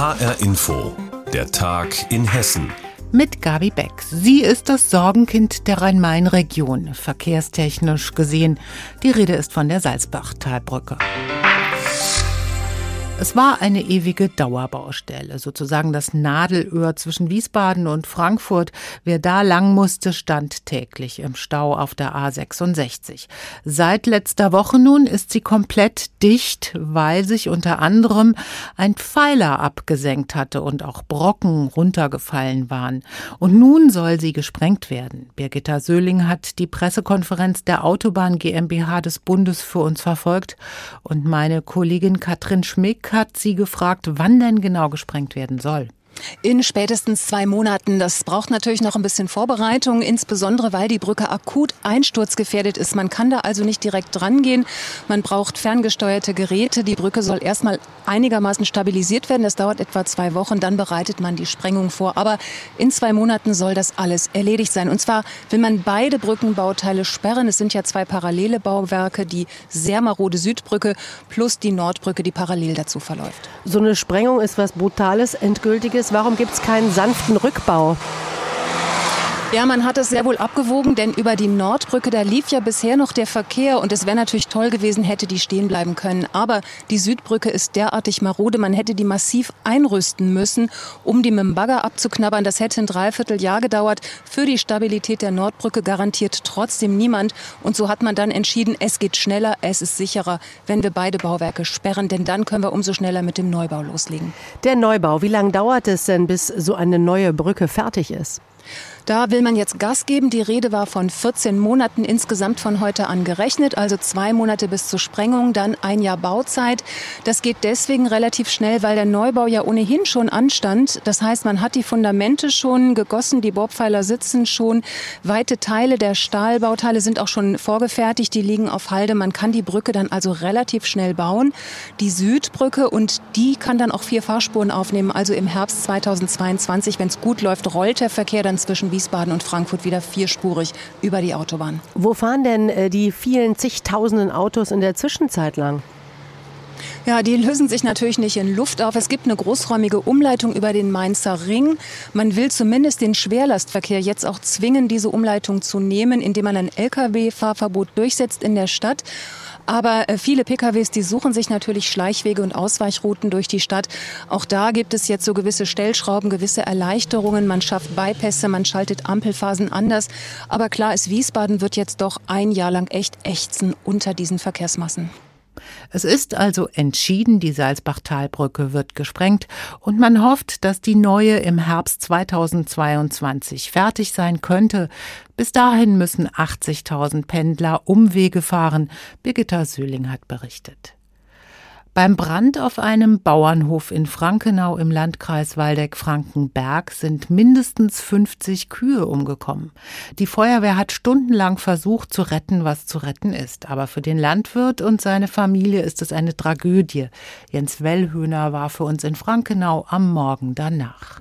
HR Info, der Tag in Hessen. Mit Gabi Beck. Sie ist das Sorgenkind der Rhein-Main-Region, verkehrstechnisch gesehen. Die Rede ist von der Salzbach-Talbrücke. Es war eine ewige Dauerbaustelle, sozusagen das Nadelöhr zwischen Wiesbaden und Frankfurt. Wer da lang musste, stand täglich im Stau auf der A66. Seit letzter Woche nun ist sie komplett dicht, weil sich unter anderem ein Pfeiler abgesenkt hatte und auch Brocken runtergefallen waren. Und nun soll sie gesprengt werden. Birgitta Söhling hat die Pressekonferenz der Autobahn GmbH des Bundes für uns verfolgt und meine Kollegin Katrin Schmick hat sie gefragt, wann denn genau gesprengt werden soll. In spätestens zwei Monaten. Das braucht natürlich noch ein bisschen Vorbereitung, insbesondere weil die Brücke akut einsturzgefährdet ist. Man kann da also nicht direkt dran gehen. Man braucht ferngesteuerte Geräte. Die Brücke soll erstmal einigermaßen stabilisiert werden. Das dauert etwa zwei Wochen. Dann bereitet man die Sprengung vor. Aber in zwei Monaten soll das alles erledigt sein. Und zwar will man beide Brückenbauteile sperren. Es sind ja zwei parallele Bauwerke, die sehr marode Südbrücke plus die Nordbrücke, die parallel dazu verläuft. So eine Sprengung ist was Brutales, Endgültiges warum gibt es keinen sanften Rückbau? Ja, man hat es sehr wohl abgewogen, denn über die Nordbrücke, da lief ja bisher noch der Verkehr und es wäre natürlich toll gewesen, hätte die stehen bleiben können. Aber die Südbrücke ist derartig marode, man hätte die massiv einrüsten müssen, um die mit dem Bagger abzuknabbern. Das hätte ein Dreivierteljahr gedauert. Für die Stabilität der Nordbrücke garantiert trotzdem niemand. Und so hat man dann entschieden, es geht schneller, es ist sicherer, wenn wir beide Bauwerke sperren, denn dann können wir umso schneller mit dem Neubau loslegen. Der Neubau, wie lange dauert es denn, bis so eine neue Brücke fertig ist? Da will man jetzt Gas geben. Die Rede war von 14 Monaten insgesamt von heute an gerechnet, also zwei Monate bis zur Sprengung, dann ein Jahr Bauzeit. Das geht deswegen relativ schnell, weil der Neubau ja ohnehin schon anstand. Das heißt, man hat die Fundamente schon gegossen, die Bohrpfeiler sitzen schon, weite Teile der Stahlbauteile sind auch schon vorgefertigt, die liegen auf Halde. Man kann die Brücke dann also relativ schnell bauen. Die Südbrücke und die kann dann auch vier Fahrspuren aufnehmen. Also im Herbst 2022, wenn es gut läuft, rollt der Verkehr dann zwischen Wiesbaden und Frankfurt wieder vierspurig über die Autobahn. Wo fahren denn äh, die vielen zigtausenden Autos in der Zwischenzeit lang? Ja, die lösen sich natürlich nicht in Luft auf. Es gibt eine großräumige Umleitung über den Mainzer Ring. Man will zumindest den Schwerlastverkehr jetzt auch zwingen, diese Umleitung zu nehmen, indem man ein Lkw-Fahrverbot durchsetzt in der Stadt. Aber äh, viele PKWs, die suchen sich natürlich Schleichwege und Ausweichrouten durch die Stadt. Auch da gibt es jetzt so gewisse Stellschrauben, gewisse Erleichterungen. Man schafft Bypässe, man schaltet Ampelphasen anders. Aber klar ist, Wiesbaden wird jetzt doch ein Jahr lang echt ächzen unter diesen Verkehrsmassen. Es ist also entschieden, die Salzbachtalbrücke wird gesprengt und man hofft, dass die neue im Herbst 2022 fertig sein könnte. Bis dahin müssen 80.000 Pendler Umwege fahren, Birgitta Söhling hat berichtet. Beim Brand auf einem Bauernhof in Frankenau im Landkreis Waldeck-Frankenberg sind mindestens 50 Kühe umgekommen. Die Feuerwehr hat stundenlang versucht zu retten, was zu retten ist. Aber für den Landwirt und seine Familie ist es eine Tragödie. Jens Wellhöhner war für uns in Frankenau am Morgen danach.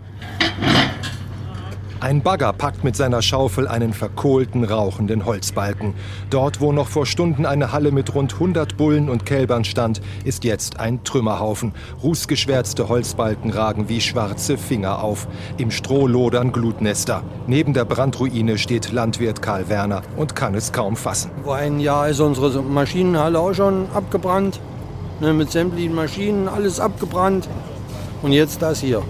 Ein Bagger packt mit seiner Schaufel einen verkohlten, rauchenden Holzbalken. Dort, wo noch vor Stunden eine Halle mit rund 100 Bullen und Kälbern stand, ist jetzt ein Trümmerhaufen. Rußgeschwärzte Holzbalken ragen wie schwarze Finger auf. Im Stroh lodern Glutnester. Neben der Brandruine steht Landwirt Karl Werner und kann es kaum fassen. Vor einem Jahr ist unsere Maschinenhalle auch schon abgebrannt. Ne, mit sämtlichen Maschinen, alles abgebrannt. Und jetzt das hier.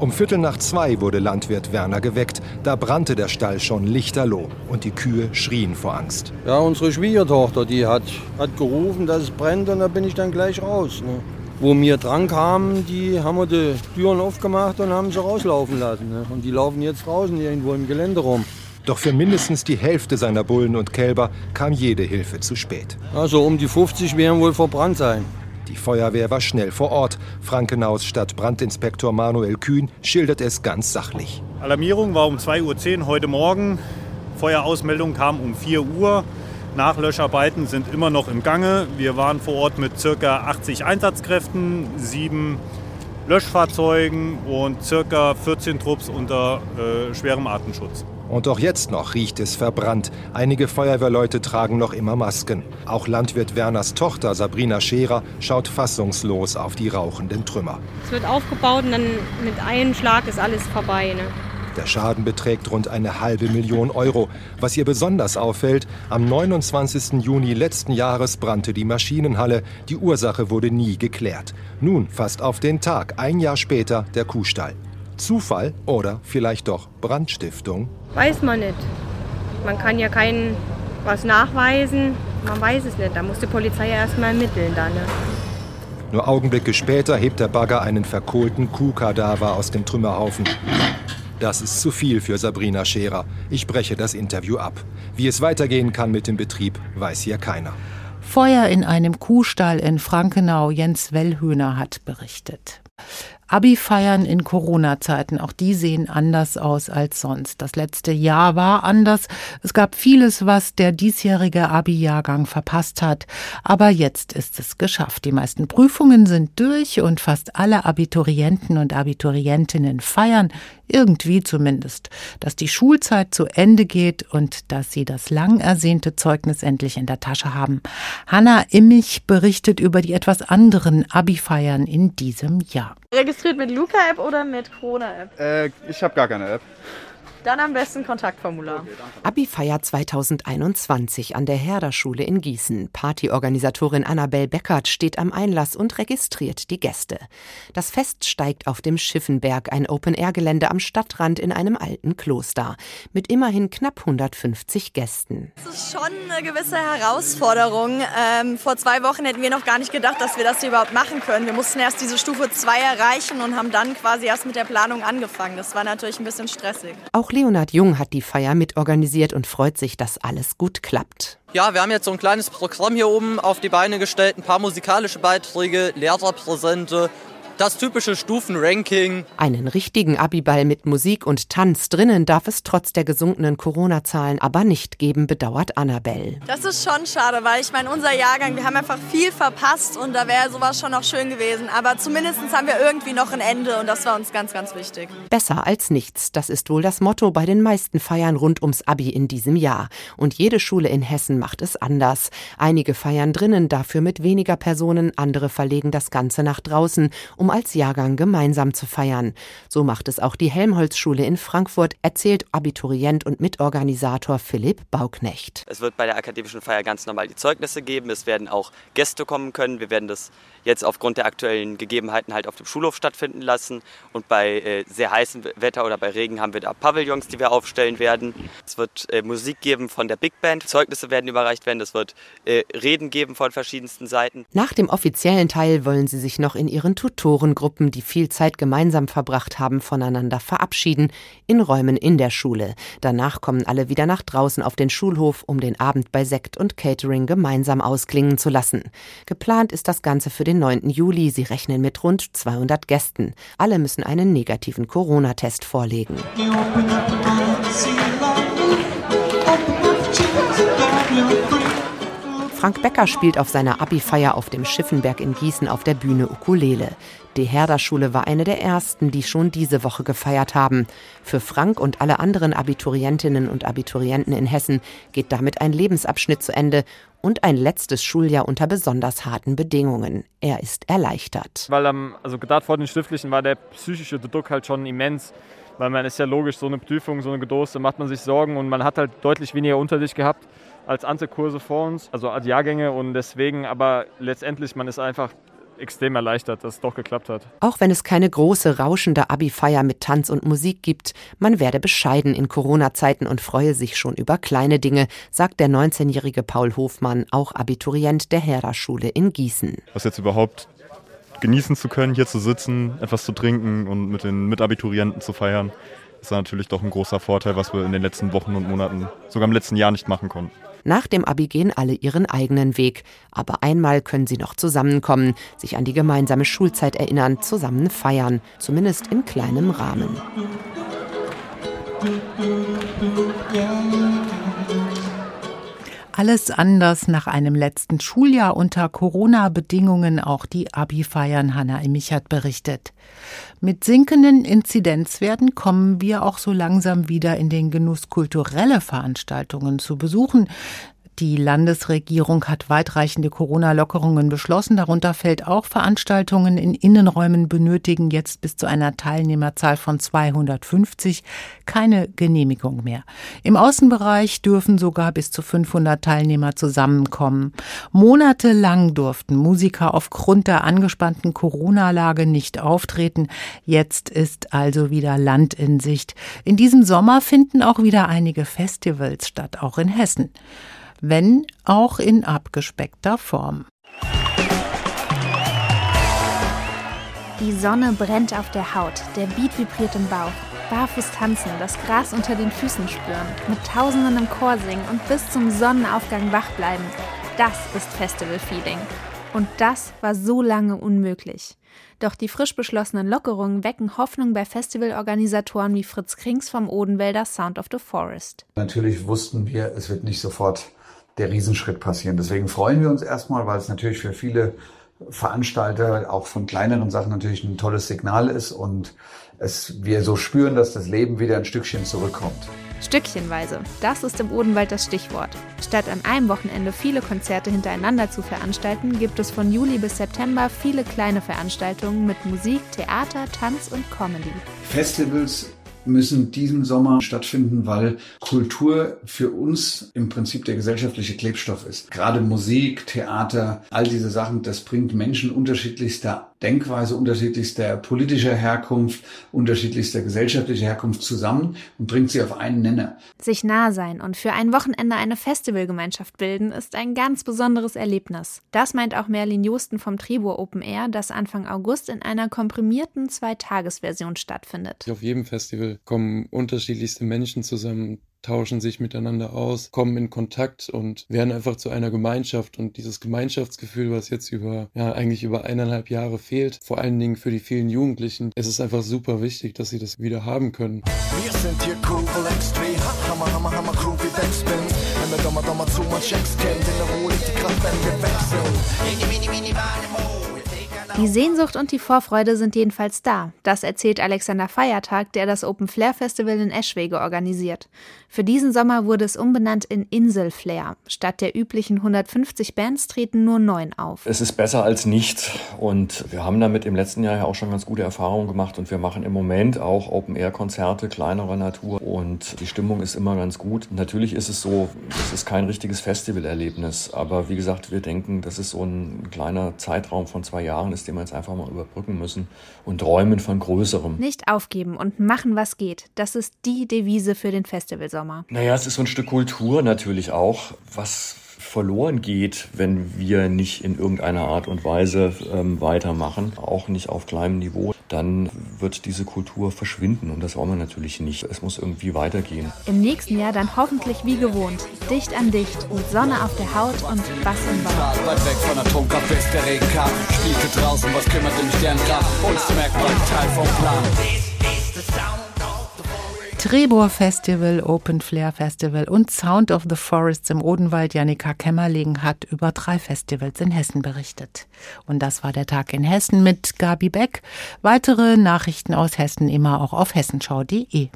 Um Viertel nach zwei wurde Landwirt Werner geweckt. Da brannte der Stall schon lichterloh und die Kühe schrien vor Angst. Ja, unsere Schwiegertochter, die hat, hat gerufen, dass es brennt und da bin ich dann gleich raus. Ne? Wo wir dran kamen, die haben wir die Türen aufgemacht und haben sie rauslaufen lassen. Ne? Und die laufen jetzt draußen irgendwo im Gelände rum. Doch für mindestens die Hälfte seiner Bullen und Kälber kam jede Hilfe zu spät. Also um die 50 werden wohl verbrannt sein. Die Feuerwehr war schnell vor Ort. Frankenaus Stadtbrandinspektor Manuel Kühn schildert es ganz sachlich. Alarmierung war um 2.10 Uhr heute Morgen. Feuerausmeldung kam um 4 Uhr. Nachlöscharbeiten sind immer noch im Gange. Wir waren vor Ort mit ca. 80 Einsatzkräften, sieben Löschfahrzeugen und ca. 14 Trupps unter äh, schwerem Artenschutz. Und auch jetzt noch riecht es verbrannt. Einige Feuerwehrleute tragen noch immer Masken. Auch Landwirt Werners Tochter Sabrina Scherer schaut fassungslos auf die rauchenden Trümmer. Es wird aufgebaut und dann mit einem Schlag ist alles vorbei. Ne? Der Schaden beträgt rund eine halbe Million Euro. Was ihr besonders auffällt, am 29. Juni letzten Jahres brannte die Maschinenhalle. Die Ursache wurde nie geklärt. Nun, fast auf den Tag, ein Jahr später, der Kuhstall. Zufall oder vielleicht doch Brandstiftung? Weiß man nicht. Man kann ja kein was nachweisen. Man weiß es nicht. Da muss die Polizei ja erstmal ermitteln dann. Ne? Nur Augenblicke später hebt der Bagger einen verkohlten Kuhkadaver aus dem Trümmerhaufen. Das ist zu viel für Sabrina Scherer. Ich breche das Interview ab. Wie es weitergehen kann mit dem Betrieb, weiß hier keiner. Feuer in einem Kuhstall in Frankenau. Jens Wellhöhner hat berichtet. Abi-Feiern in Corona-Zeiten, auch die sehen anders aus als sonst. Das letzte Jahr war anders. Es gab vieles, was der diesjährige Abi-Jahrgang verpasst hat. Aber jetzt ist es geschafft. Die meisten Prüfungen sind durch und fast alle Abiturienten und Abiturientinnen feiern, irgendwie zumindest, dass die Schulzeit zu Ende geht und dass sie das lang ersehnte Zeugnis endlich in der Tasche haben. Hanna Immich berichtet über die etwas anderen Abi-Feiern in diesem Jahr. Registriert mit Luca-App oder mit Corona-App? Äh, ich habe gar keine App. Dann am besten Kontaktformular. Abi-Feier 2021 an der Herder-Schule in Gießen. Partyorganisatorin Annabel Beckert steht am Einlass und registriert die Gäste. Das Fest steigt auf dem Schiffenberg, ein Open-Air-Gelände am Stadtrand in einem alten Kloster. Mit immerhin knapp 150 Gästen. Das ist schon eine gewisse Herausforderung. Ähm, vor zwei Wochen hätten wir noch gar nicht gedacht, dass wir das hier überhaupt machen können. Wir mussten erst diese Stufe 2 erreichen und haben dann quasi erst mit der Planung angefangen. Das war natürlich ein bisschen stressig. Auch auch Leonhard Jung hat die Feier mitorganisiert und freut sich, dass alles gut klappt. Ja, wir haben jetzt so ein kleines Programm hier oben auf die Beine gestellt, ein paar musikalische Beiträge, Lehrerpräsente das typische Stufenranking. Einen richtigen Abiball mit Musik und Tanz drinnen darf es trotz der gesunkenen Corona-Zahlen aber nicht geben, bedauert Annabelle. Das ist schon schade, weil ich meine, unser Jahrgang, wir haben einfach viel verpasst und da wäre sowas schon noch schön gewesen. Aber zumindest haben wir irgendwie noch ein Ende und das war uns ganz, ganz wichtig. Besser als nichts, das ist wohl das Motto bei den meisten Feiern rund ums Abi in diesem Jahr. Und jede Schule in Hessen macht es anders. Einige feiern drinnen, dafür mit weniger Personen, andere verlegen das Ganze nach draußen, um als Jahrgang gemeinsam zu feiern. So macht es auch die Helmholtz-Schule in Frankfurt, erzählt Abiturient und Mitorganisator Philipp Bauknecht. Es wird bei der akademischen Feier ganz normal die Zeugnisse geben. Es werden auch Gäste kommen können. Wir werden das jetzt aufgrund der aktuellen Gegebenheiten halt auf dem Schulhof stattfinden lassen. Und bei äh, sehr heißem Wetter oder bei Regen haben wir da Pavillons, die wir aufstellen werden. Es wird äh, Musik geben von der Big Band. Zeugnisse werden überreicht werden. Es wird äh, Reden geben von verschiedensten Seiten. Nach dem offiziellen Teil wollen sie sich noch in ihren Tutorengruppen, die viel Zeit gemeinsam verbracht haben, voneinander verabschieden, in Räumen in der Schule. Danach kommen alle wieder nach draußen auf den Schulhof, um den Abend bei Sekt und Catering gemeinsam ausklingen zu lassen. Geplant ist das Ganze für den den 9. Juli. Sie rechnen mit rund 200 Gästen. Alle müssen einen negativen Corona-Test vorlegen. Frank Becker spielt auf seiner Abi-Feier auf dem Schiffenberg in Gießen auf der Bühne Ukulele. Die Herder-Schule war eine der ersten, die schon diese Woche gefeiert haben. Für Frank und alle anderen Abiturientinnen und Abiturienten in Hessen geht damit ein Lebensabschnitt zu Ende und ein letztes Schuljahr unter besonders harten Bedingungen. Er ist erleichtert. Weil am, also gerade vor den Schriftlichen war der psychische Druck halt schon immens. Weil man ist ja logisch, so eine Prüfung, so eine Gedose, macht man sich Sorgen und man hat halt deutlich weniger Unterricht gehabt als andere Kurse vor uns, also als Jahrgänge und deswegen, aber letztendlich, man ist einfach extrem erleichtert, dass es doch geklappt hat. Auch wenn es keine große, rauschende Abi-Feier mit Tanz und Musik gibt, man werde bescheiden in Corona-Zeiten und freue sich schon über kleine Dinge, sagt der 19-jährige Paul Hofmann, auch Abiturient der Herder-Schule in Gießen. Was jetzt überhaupt genießen zu können, hier zu sitzen, etwas zu trinken und mit den Mitabiturienten zu feiern, ist natürlich doch ein großer Vorteil, was wir in den letzten Wochen und Monaten, sogar im letzten Jahr nicht machen konnten. Nach dem Abi gehen alle ihren eigenen Weg. Aber einmal können sie noch zusammenkommen, sich an die gemeinsame Schulzeit erinnern, zusammen feiern, zumindest in kleinem Rahmen. Alles anders nach einem letzten Schuljahr unter Corona-Bedingungen auch die Abi-Feiern, Hanna Imichert berichtet. Mit sinkenden Inzidenzwerten kommen wir auch so langsam wieder in den Genuss, kulturelle Veranstaltungen zu besuchen. Die Landesregierung hat weitreichende Corona-Lockerungen beschlossen. Darunter fällt auch Veranstaltungen in Innenräumen benötigen jetzt bis zu einer Teilnehmerzahl von 250 keine Genehmigung mehr. Im Außenbereich dürfen sogar bis zu 500 Teilnehmer zusammenkommen. Monatelang durften Musiker aufgrund der angespannten Corona-Lage nicht auftreten. Jetzt ist also wieder Land in Sicht. In diesem Sommer finden auch wieder einige Festivals statt, auch in Hessen wenn auch in abgespeckter Form. Die Sonne brennt auf der Haut, der Beat vibriert im Bauch. Barfuß tanzen, das Gras unter den Füßen spüren, mit Tausenden im Chor singen und bis zum Sonnenaufgang wach bleiben. Das ist Festival-Feeling. Und das war so lange unmöglich. Doch die frisch beschlossenen Lockerungen wecken Hoffnung bei Festivalorganisatoren wie Fritz Krings vom Odenwälder Sound of the Forest. Natürlich wussten wir, es wird nicht sofort der Riesenschritt passieren. Deswegen freuen wir uns erstmal, weil es natürlich für viele Veranstalter auch von kleineren Sachen natürlich ein tolles Signal ist und es, wir so spüren, dass das Leben wieder ein Stückchen zurückkommt. Stückchenweise, das ist im Odenwald das Stichwort. Statt an einem Wochenende viele Konzerte hintereinander zu veranstalten, gibt es von Juli bis September viele kleine Veranstaltungen mit Musik, Theater, Tanz und Comedy. Festivals müssen diesen Sommer stattfinden, weil Kultur für uns im Prinzip der gesellschaftliche Klebstoff ist. Gerade Musik, Theater, all diese Sachen, das bringt Menschen unterschiedlichster Denkweise unterschiedlichster politischer Herkunft, unterschiedlichster gesellschaftlicher Herkunft zusammen und bringt sie auf einen Nenner. Sich nah sein und für ein Wochenende eine Festivalgemeinschaft bilden, ist ein ganz besonderes Erlebnis. Das meint auch Merlin Josten vom Tribur Open Air, das Anfang August in einer komprimierten Zweitagesversion stattfindet. Auf jedem Festival kommen unterschiedlichste Menschen zusammen, tauschen sich miteinander aus, kommen in Kontakt und werden einfach zu einer Gemeinschaft. Und dieses Gemeinschaftsgefühl, was jetzt über, ja, eigentlich über eineinhalb Jahre fehlt, vor allen Dingen für die vielen Jugendlichen, es ist einfach super wichtig, dass sie das wieder haben können. Wir sind hier cool, extrem, hammer, hammer, hammer, crew wie. Wenn wir Dommer, Dommer zu man Checks kennt, in der Ruhe die Kraft, wenn wir wechseln. Mini, mini, mini, die Sehnsucht und die Vorfreude sind jedenfalls da. Das erzählt Alexander Feiertag, der das Open Flair Festival in Eschwege organisiert. Für diesen Sommer wurde es umbenannt in Insel Flair. Statt der üblichen 150 Bands treten nur neun auf. Es ist besser als nichts und wir haben damit im letzten Jahr ja auch schon ganz gute Erfahrungen gemacht und wir machen im Moment auch Open Air Konzerte kleinerer Natur und die Stimmung ist immer ganz gut. Natürlich ist es so, es ist kein richtiges Festivalerlebnis, aber wie gesagt, wir denken, dass es so ein kleiner Zeitraum von zwei Jahren ist, den wir jetzt einfach mal überbrücken müssen und träumen von Größerem. Nicht aufgeben und machen, was geht. Das ist die Devise für den Festivalsommer. Naja, es ist so ein Stück Kultur natürlich auch, was verloren geht, wenn wir nicht in irgendeiner Art und Weise ähm, weitermachen, auch nicht auf kleinem Niveau, dann wird diese Kultur verschwinden und das wollen wir natürlich nicht. Es muss irgendwie weitergehen. Im nächsten Jahr dann hoffentlich wie gewohnt, dicht an dicht, mit Sonne auf der Haut und Bass im Bauch. Weit weg von Atomkraft bis der Regen kam, spielte draußen, was kümmert den Sternkraft, uns merkt Teil vom Plan. Trebor Festival, Open Flair Festival und Sound of the Forests im Odenwald. Janika Kämmerling hat über drei Festivals in Hessen berichtet. Und das war der Tag in Hessen mit Gabi Beck. Weitere Nachrichten aus Hessen immer auch auf hessenschau.de.